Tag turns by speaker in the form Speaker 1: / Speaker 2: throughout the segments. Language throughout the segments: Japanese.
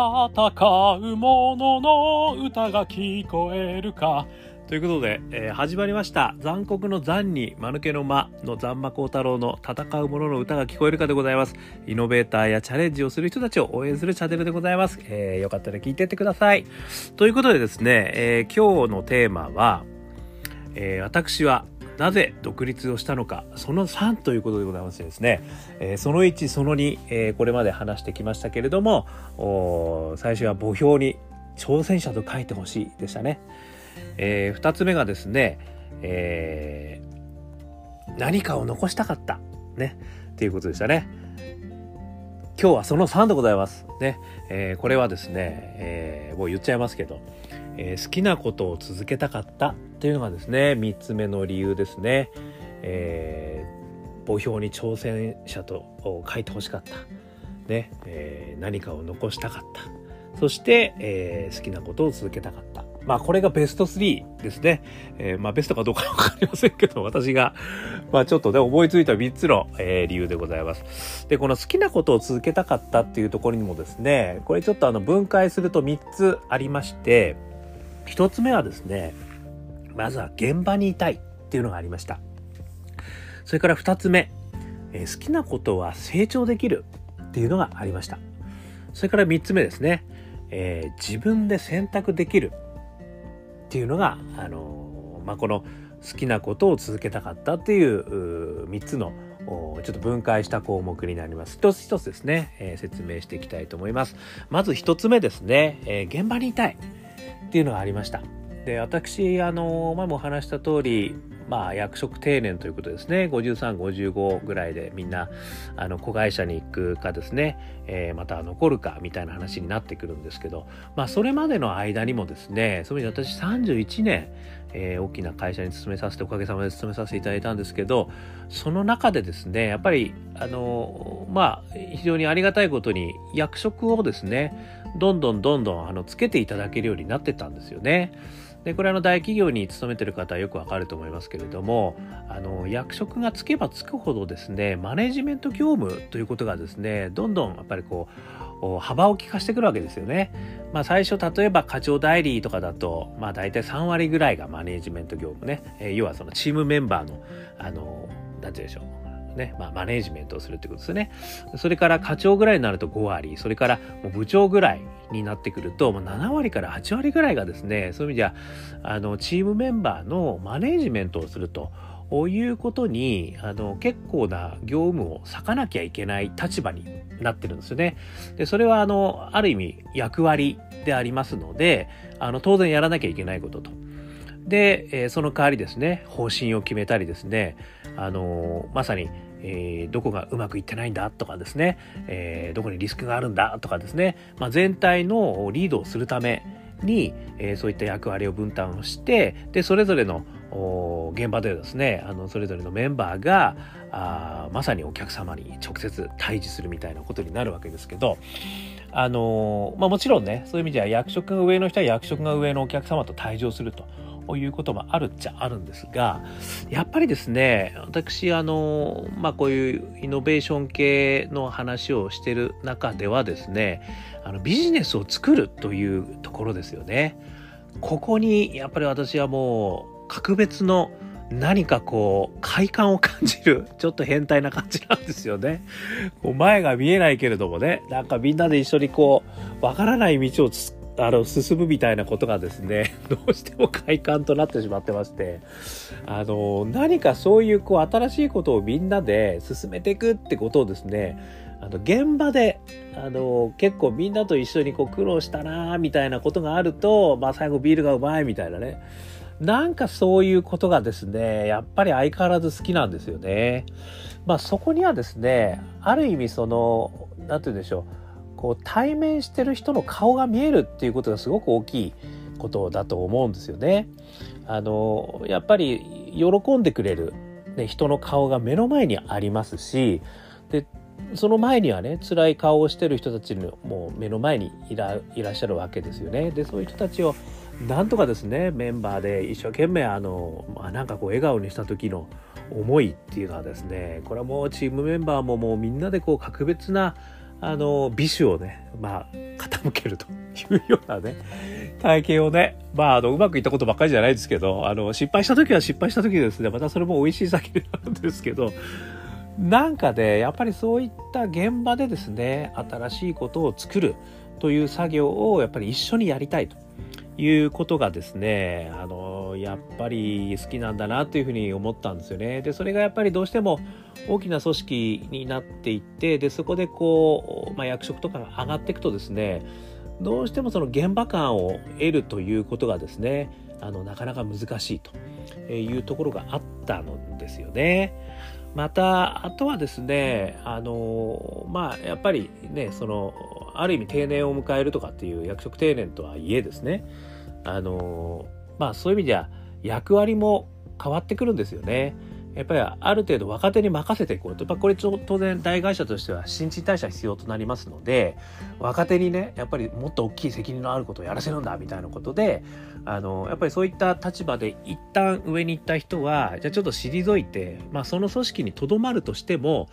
Speaker 1: 戦う者の歌が聞こえるか。ということで、えー、始まりました。残酷の残に間抜けの間の残魔高太郎の戦う者の歌が聞こえるかでございます。イノベーターやチャレンジをする人たちを応援するチャンネルでございます。えー、よかったら聞いてってください。ということでですね、えー、今日のテーマは、えー、私はなぜ独立をしたのかその3ということでございましてですね、えー、その1その2、えー、これまで話してきましたけれども最初は墓標に挑戦者と書いてほしいでしたね、えー、2つ目がですね、えー、何かを残したかったねっていうことでしたね。今日はその3でございます。ね、えー、これはですね、えー、もう言っちゃいますけどえー、好きなことを続けたかったっていうのがですね3つ目の理由ですね、えー、墓標に挑戦者と書いてほしかった、ねえー、何かを残したかったそして、え、好きなことを続けたかったまあこれがベスト3ですね。えー、まあベストかどうかわかりませんけど、私が、まあちょっとね、思いついた3つの、えー、理由でございます。で、この好きなことを続けたかったっていうところにもですね、これちょっとあの分解すると3つありまして、一つ目はですね、まずは現場にいたいっていうのがありました。それから二つ目、え、好きなことは成長できるっていうのがありました。それから三つ目ですね、えー、自分で選択できるっていうのが、あのー、まあ、この好きなことを続けたかったっていう3つのちょっと分解した項目になります。一つ一つですね、えー、説明していきたいと思います。まず一つ目ですね、えー、現場にいたい。っていうのがありました。で私あの前もお話した通りまあ役職定年ということですね5355ぐらいでみんなあの子会社に行くかですね、えー、また残るかみたいな話になってくるんですけどまあそれまでの間にもですねその私31年、えー、大きな会社に勤めさせておかげさまで勤めさせていただいたんですけどその中でですねやっぱりあのまあ非常にありがたいことに役職をですねどんどんどんどんあのつけていただけるようになってたんですよね。でこれあの大企業に勤めてる方はよくわかると思いますけれどもあの役職がつけばつくほどですねマネジメント業務ということがですねどんどんやっぱりこう幅を利かしてくるわけですよね。まあ最初例えば課長代理とかだとまあ大体3割ぐらいがマネジメント業務ね、え、要はそのチームメンバーのあの何て言うんでしょうね、まあ、マネジメントをするってことですね。それから課長ぐらいになると5割、それから部長ぐらいになってくると、もう7割から8割ぐらいがですね、そういう意味じゃ、あの、チームメンバーのマネジメントをすると。いうことにあの結構な業務を割かなきゃいけない立場になってるんですよね。でそれはあのある意味役割でありますのであの当然やらなきゃいけないことと。で、え、その代わりですね方針を決めたりですねあのまさにえー、どこがうまくいってないんだとかですね、えー、どこにリスクがあるんだとかですね、まあ、全体のリードをするために、えー、そういった役割を分担をしてでそれぞれの現場でですねあのそれぞれのメンバーがあまさにお客様に直接対峙するみたいなことになるわけですけどあのまあ、もちろんねそういう意味では役職が上の人は役職が上のお客様と対峙をすると。いうこともあるっちゃあるんですが、やっぱりですね、私、あの、まあ、こういうイノベーション系の話をしてる中ではですね、あのビジネスを作るというところですよね。ここに、やっぱり私はもう、格別の何かこう、快感を感じる、ちょっと変態な感じなんですよね。こう前が見えないけれどもね、なんかみんなで一緒にこう、わからない道をあの進むみたいなことがですね どうしても快感となってしまってましてあの何かそういうこう新しいことをみんなで進めていくってことをですねあの現場であの結構みんなと一緒にこう苦労したなみたいなことがあると、まあ、最後ビールがうまいみたいなねなんかそういうことがですねやっぱり相変わらず好きなんですよね。まあそこにはですねある意味その何て言うんでしょうこう対面してる人の顔が見えるっていうことがすごく大きいことだと思うんですよね。あのやっぱり喜んでくれる、ね、人の顔が目の前にありますしでその前にはね辛い顔をしてる人たちのもう目の前にいらいらっしゃるわけですよね。でそういう人たちをなんとかですねメンバーで一生懸命あの、まあ、なんかこう笑顔にした時の思いっていうのはですねこれはもうチームメンバーももうみんなでこう格別なあの美酒をねまあ傾けると いうようなね体験をねまああのうまくいったことばっかりじゃないですけどあの失敗した時は失敗した時ですね。またそれも美味しい酒なんですけどなんかねやっぱりそういった現場でですね新しいことを作るという作業をやっぱり一緒にやりたいと。いうことがですねあのやっぱり好きなんだなというふうに思ったんですよね。でそれがやっぱりどうしても大きな組織になっていってでそこでこう、まあ、役職とかが上がっていくとですねどうしてもその現場感を得るということがですねあのなかなか難しいというところがあったのですよね。またあとはですねあのまあやっぱりねそのある意味定年を迎えるとかっていう役職定年とはいえですねあのまあそういう意味では役割も変わってくるんですよね。やっぱりある程度若手に任せていこうと。これ当然大会社としては新陳代謝必要となりますので、若手にね、やっぱりもっと大きい責任のあることをやらせるんだみたいなことで、あの、やっぱりそういった立場で一旦上に行った人は、じゃあちょっと退いて、まあその組織にとどまるとしても、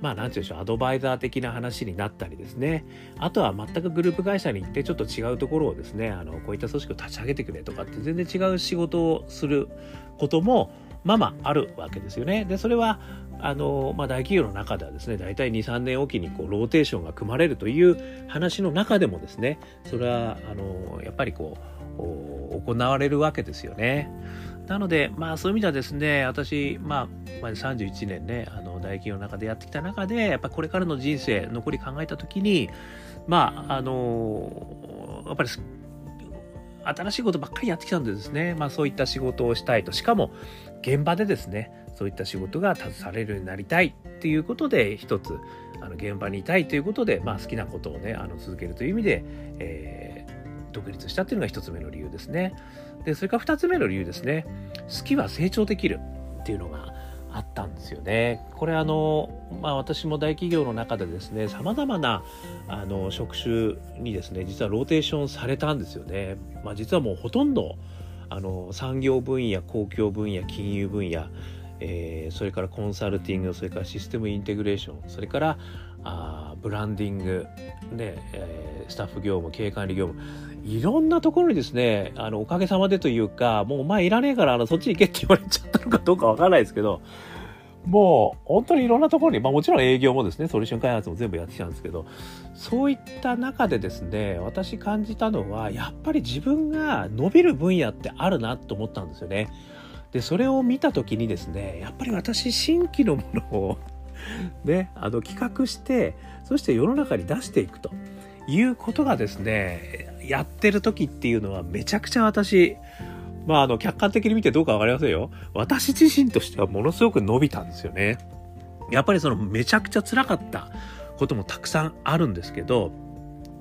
Speaker 1: まあなんて言うんでしょう、アドバイザー的な話になったりですね。あとは全くグループ会社に行ってちょっと違うところをですね、あの、こういった組織を立ち上げてくれとかって全然違う仕事をすることも、ままああるわけですよね。でそれはあの、まあ、大企業の中ではですね大体23年おきにこうローテーションが組まれるという話の中でもですねそれはあのやっぱりこう行われるわけですよね。なので、まあそういう意味ではですね、私、まあ、31年ね、あの、大企業の中でやってきた中で、やっぱこれからの人生、残り考えたときに、まあ、あの、やっぱり新しいことばっかりやってきたんでですね、まあそういった仕事をしたいと。しかも、現場でですね、そういった仕事が携われるようになりたいっていうことで、一つ、あの現場にいたいということで、まあ好きなことをね、あの続けるという意味で、えー、独立したっていうのが一つ目の理由ですね。で、それから二つ目の理由ですね。好きは成長できるっていうのが、あったんですよね。これあの、まあ、私も大企業の中でですねさまざまなあの職種にですね実はローテーションされたんですよね。まあ、実はもうほとんどあの産業分野公共分野金融分野、えー、それからコンサルティングそれからシステムインテグレーションそれからあブランディング、ねえー、スタッフ業務経営管理業務いろんなところにですねあのおかげさまでというかもうお前いらねえからあのそっち行けって言われちゃったのかどうかわからないですけどもう本当にいろんなところに、まあもちろん営業もですね、ソリューション開発も全部やってきたんですけど、そういった中でですね、私感じたのは、やっぱり自分が伸びる分野ってあるなと思ったんですよね。で、それを見た時にですね、やっぱり私新規のものを ね、あの企画して、そして世の中に出していくということがですね、やってる時っていうのはめちゃくちゃ私、まあ、あの、客観的に見てどうかわかりませんよ。私自身としてはものすごく伸びたんですよね。やっぱりそのめちゃくちゃ辛かったこともたくさんあるんですけど、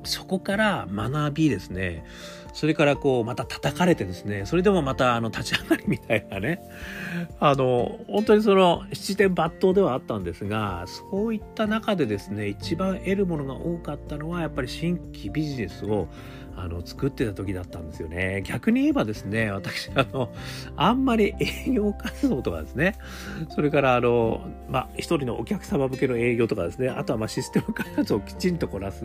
Speaker 1: そこから学びですね。それからこう、また叩かれてですね、それでもまたあの立ち上がりみたいなね、あの、本当にその七点抜刀ではあったんですが、そういった中でですね、一番得るものが多かったのは、やっぱり新規ビジネスをあの作ってた時だったんですよね。逆に言えばですね、私、あの、あんまり営業活動とかですね、それからあの、まあ、一人のお客様向けの営業とかですね、あとはまシステム開発をきちんとこなす。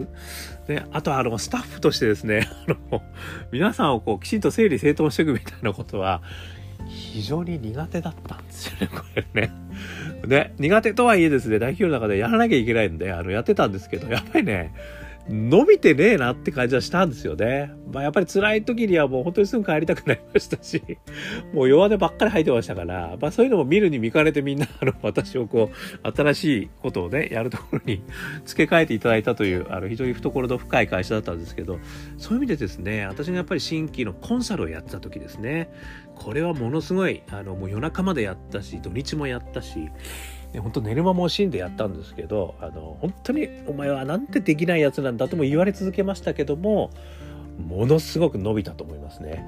Speaker 1: ね、あとはあの、スタッフとしてですね、あの、皆さんをこう、きちんと整理整頓していくみたいなことは、非常に苦手だったんですよね、これね。で、苦手とはいえですね、大企業の中でやらなきゃいけないんで、あの、やってたんですけど、やっぱりね、伸びてねえなって感じはしたんですよね。まあ、やっぱり辛い時にはもう本当にすぐ帰りたくなりましたし、もう弱音ばっかり吐いてましたから、まあそういうのも見るに見かねてみんな、あの、私をこう、新しいことをね、やるところに 付け替えていただいたという、あの、非常に懐の深い会社だったんですけど、そういう意味でですね、私がやっぱり新規のコンサルをやってた時ですね、これはものすごい、あの、もう夜中までやったし、土日もやったし、本当寝る間も惜しんでやったんですけどあの本当にお前はなんてできないやつなんだとも言われ続けましたけどもものすごく伸びたと思いますね。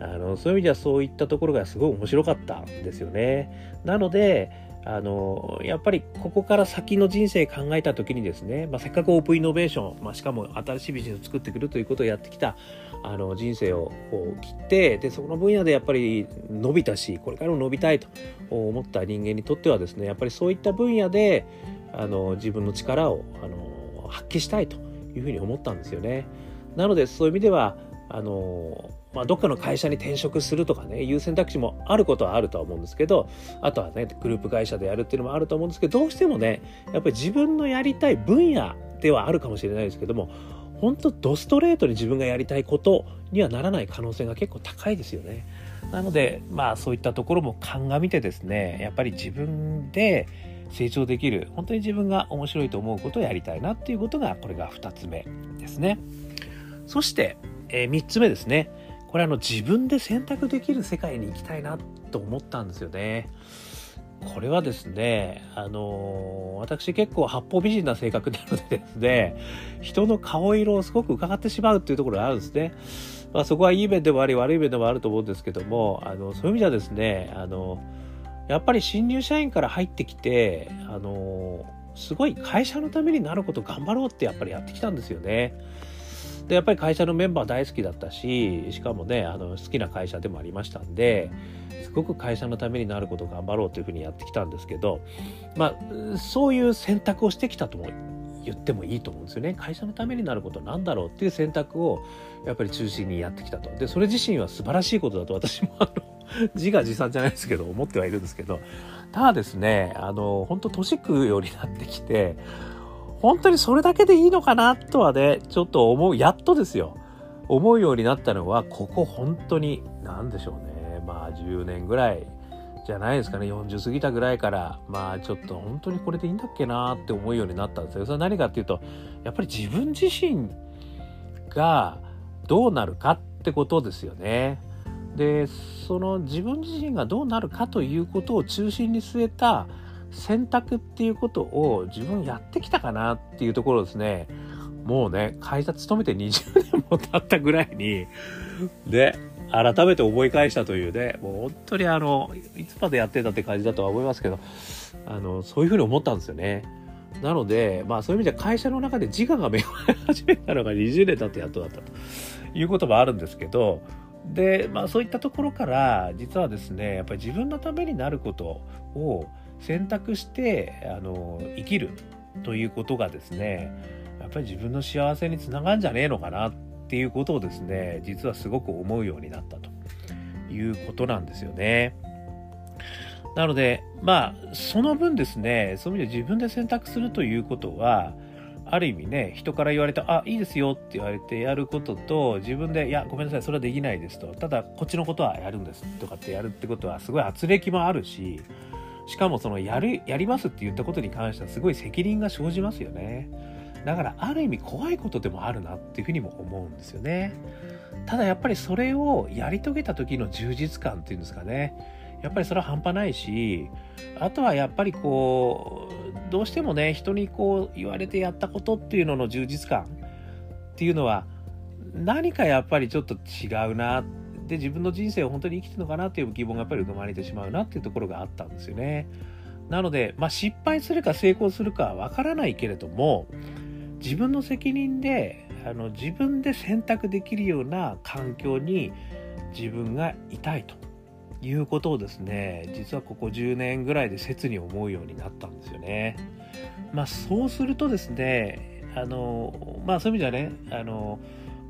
Speaker 1: あのそういう意味ではそういったところがすごい面白かったんですよね。なのであのやっぱりここから先の人生考えた時にですね、まあ、せっかくオープンイノベーション、まあ、しかも新しいビジネスを作ってくるということをやってきたあの人生を切ってでその分野でやっぱり伸びたしこれからも伸びたいと思った人間にとってはですねやっぱりそういった分野であの自分の力をあの発揮したいというふうに思ったんですよね。なのでそういう意味ではあのまあ、どっかの会社に転職するとかねいう選択肢もあることはあるとは思うんですけどあとはねグループ会社でやるっていうのもあると思うんですけどどうしてもねやっぱり自分のやりたい分野ではあるかもしれないですけども本当ドストレートに自分がやりたいことにはならない可能性が結構高いですよね。なのでまあそういったところも鑑みてですねやっぱり自分で成長できる本当に自分が面白いと思うことをやりたいなっていうことがこれが2つ目ですね。そして、えー、3つ目ですね。これあの自分で選択できる世界に行きたいなと思ったんですよね。これはですね、あのー、私結構八方美人な性格なのでですね、人の顔色をすごく伺ってしまうっていうところがあるんですね。まあ、そこはいい面でもあり悪い面でもあると思うんですけども、あのそういう意味ではですね、あのやっぱり新入社員から入ってきて、あのすごい会社のためになること頑張ろうってやっぱりやってきたんですよね。でやっぱり会社のメンバー大好きだったししかもねあの好きな会社でもありましたんですごく会社のためになることを頑張ろうというふうにやってきたんですけどまあそういう選択をしてきたとも言ってもいいと思うんですよね。会社のためになることなんだろうっていう選択をやっぱり中心にやってきたと。でそれ自身は素晴らしいことだと私もあの自画自賛じゃないですけど思ってはいるんですけどただですねあの本当年食うようになってきて本当にそれだけでいいのかなとはね、ちょっと思う、やっとですよ。思うようになったのは、ここ本当に、何でしょうね。まあ10年ぐらいじゃないですかね。40過ぎたぐらいから、まあちょっと本当にこれでいいんだっけなって思うようになったんですよ。それは何かっていうと、やっぱり自分自身がどうなるかってことですよね。で、その自分自身がどうなるかということを中心に据えた、選択っていうことを自分やってきたかなっていうところですね。もうね、会社勤めて20年も経ったぐらいに、で、改めて思い返したというね、もう本当にあの、いつまでやってたって感じだとは思いますけど、あの、そういうふうに思ったんですよね。なので、まあそういう意味では会社の中で自我が芽生え始めたのが20年経ってやっとだったということもあるんですけど、で、まあそういったところから、実はですね、やっぱり自分のためになることを、選択してあの生きるということがですねやっぱり自分の幸せにつながるんじゃねえのかなっていうことをですね実はすごく思うようになったということなんですよね。なのでまあその分ですねそういう意味で自分で選択するということはある意味ね人から言われた「あいいですよ」って言われてやることと自分で「いやごめんなさいそれはできないです」とただこっちのことはやるんですとかってやるってことはすごい圧力もあるししかもそのやる、やりますって言ったことに関してはすごい責任が生じますよね。だからある意味怖いことでもあるなっていうふうにも思うんですよね。ただやっぱりそれをやり遂げた時の充実感っていうんですかね。やっぱりそれは半端ないし、あとはやっぱりこう、どうしてもね、人にこう言われてやったことっていうのの充実感っていうのは、何かやっぱりちょっと違うなってで自分の人生を本当に生きてるのかなっていう疑問がやっぱり生まれてしまうなっていうところがあったんですよね。なので、まあ、失敗するか成功するかはわからないけれども自分の責任であの自分で選択できるような環境に自分がいたいということをですね実はここ10年ぐらいで切に思うようになったんですよね。まあそうするとですねあのまあそういう意味ではねあの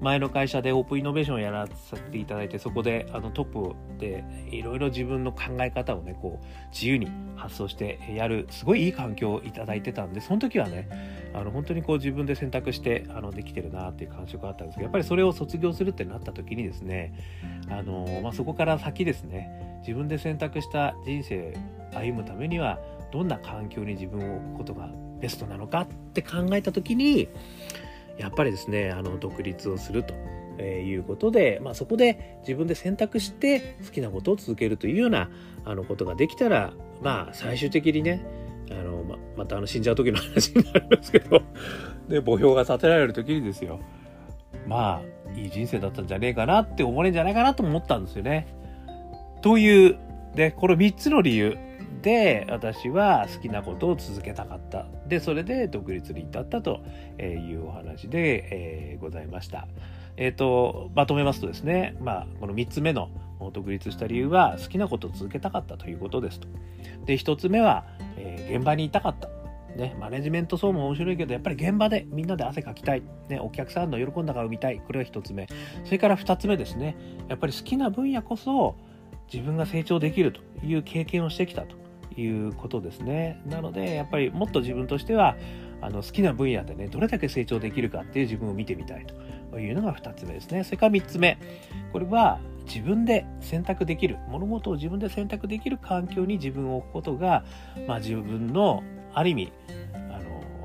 Speaker 1: 前の会社でオープンイノベーションをやらさせていただいてそこであのトップでいろいろ自分の考え方をねこう自由に発想してやるすごいいい環境をいただいてたんでその時はねあの本当にこう自分で選択してあのできてるなっていう感触があったんですけどやっぱりそれを卒業するってなった時にですねあの、まあ、そこから先ですね自分で選択した人生歩むためにはどんな環境に自分を置くことがベストなのかって考えた時にやっぱりですねあの独立をすると。えいうことで、まあ、そこで自分で選択して好きなことを続けるというようなあのことができたらまあ最終的にねあのままたあの死んじゃう時の話になりますけどで墓標が立てられる時にですよまあいい人生だったんじゃねえかなって思われるんじゃないかなと思ったんですよね。というでこの3つの理由で私は好きなことを続けたかったでそれで独立に至ったというお話で、えー、ございました。えっ、ー、とまとめますとですね、まあ、この3つ目の独立した理由は好きなことを続けたかったということですと。で1つ目は、えー、現場にいたかったね、マネジメント層も面白いけど、やっぱり現場でみんなで汗かきたい。ね、お客さんの喜んだ顔を見たい。これが一つ目。それから二つ目ですね。やっぱり好きな分野こそ自分が成長できるという経験をしてきたということですね。なので、やっぱりもっと自分としては、あの好きな分野でね、どれだけ成長できるかっていう自分を見てみたいというのが2つ目ですね。それから3つ目。これは自分で選択できる、物事を自分で選択できる環境に自分を置くことが、まあ自分のある意味、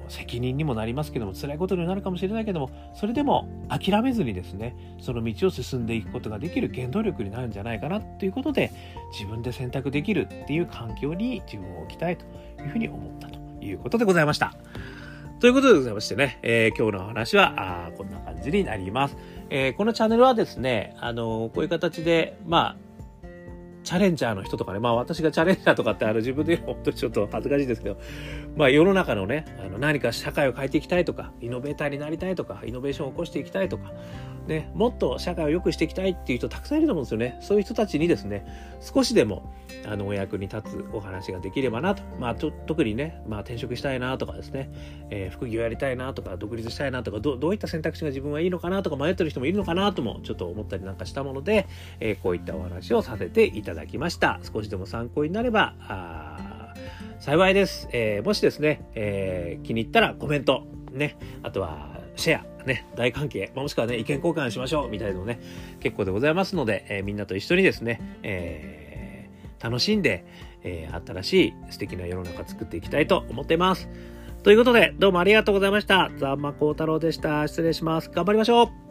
Speaker 1: 責任にもなりますけども辛いことになるかもしれないけどもそれでも諦めずにですねその道を進んでいくことができる原動力になるんじゃないかなということで自分で選択できるっていう環境に自分を置きたいというふうに思ったということでございました。ということでございましてね、えー、今日の話はあこんな感じになります。えー、このチャンネルはですね、あのー、こういう形で、まあ、チャレンジャーの人とかね、まあ私がチャレンジャーとかってあの自分で言うの本当にちょっと恥ずかしいですけど、まあ世の中のね、あの何か社会を変えていきたいとか、イノベーターになりたいとか、イノベーションを起こしていきたいとか、ね、もっと社会を良くしていきたいっていう人たくさんいると思うんですよね。そういう人たちにですね、少しでも、あの、お役に立つお話ができればなと。まあ、特にね、まあ転職したいなとかですね、えー、副業やりたいなとか、独立したいなとか、どどういった選択肢が自分はいいのかなとか迷ってる人もいるのかなとも、ちょっと思ったりなんかしたもので、えー、こういったお話をさせていただきますだきました。少しでも参考になれば、あ幸いです。えー、もしですね、えー、気に入ったらコメント、ね、あとはシェア、ね、大関係、もしくはね、意見交換しましょう、みたいなのね、結構でございますので、えー、みんなと一緒にですね、えー、楽しんで、えー、新しい素敵な世の中作っていきたいと思っています。ということで、どうもありがとうございました。ザンマコウタロウでした。失礼します。頑張りましょう